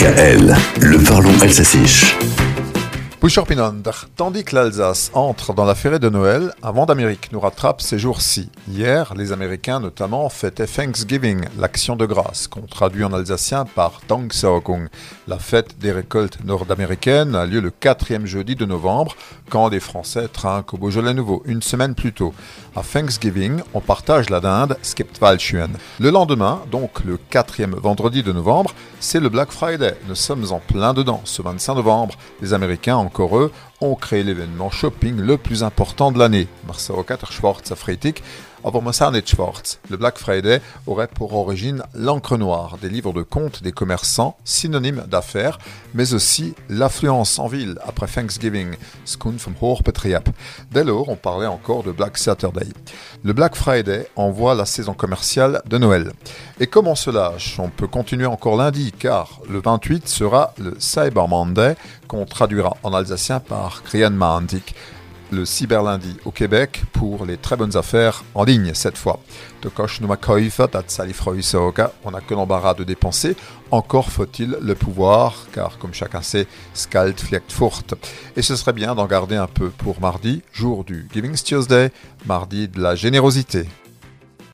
DKL, le parlons alsacien. Tandis que l'Alsace entre dans la férée de Noël, un vent d'Amérique nous rattrape ces jours-ci. Hier, les Américains notamment fêtaient Thanksgiving, l'action de grâce, qu'on traduit en alsacien par Tangsagung. La fête des récoltes nord-américaines a lieu le quatrième jeudi de novembre, quand les Français trinquent au Beaujolais nouveau, une semaine plus tôt. À Thanksgiving, on partage la dinde Skiptwalschuen. Le lendemain, donc le quatrième vendredi de novembre, c'est le Black Friday. Nous sommes en plein dedans, ce 25 novembre. Les Américains encore eux, ont créé l'événement shopping le plus important de l'année. Le Black Friday aurait pour origine l'encre noire, des livres de comptes des commerçants, synonymes d'affaires, mais aussi l'affluence en ville après Thanksgiving, Dès lors, on parlait encore de Black Saturday. Le Black Friday envoie la saison commerciale de Noël. Et comme on se lâche, on peut continuer encore lundi, car le 28 sera le Cyber Monday, qu'on traduira en alsacien par Krian Mandik le cyberlundi au Québec pour les très bonnes affaires en ligne cette fois. On n'a que l'embarras de dépenser, encore faut-il le pouvoir, car comme chacun sait, Skald fliegt fort. Et ce serait bien d'en garder un peu pour mardi, jour du Giving Tuesday, mardi de la générosité.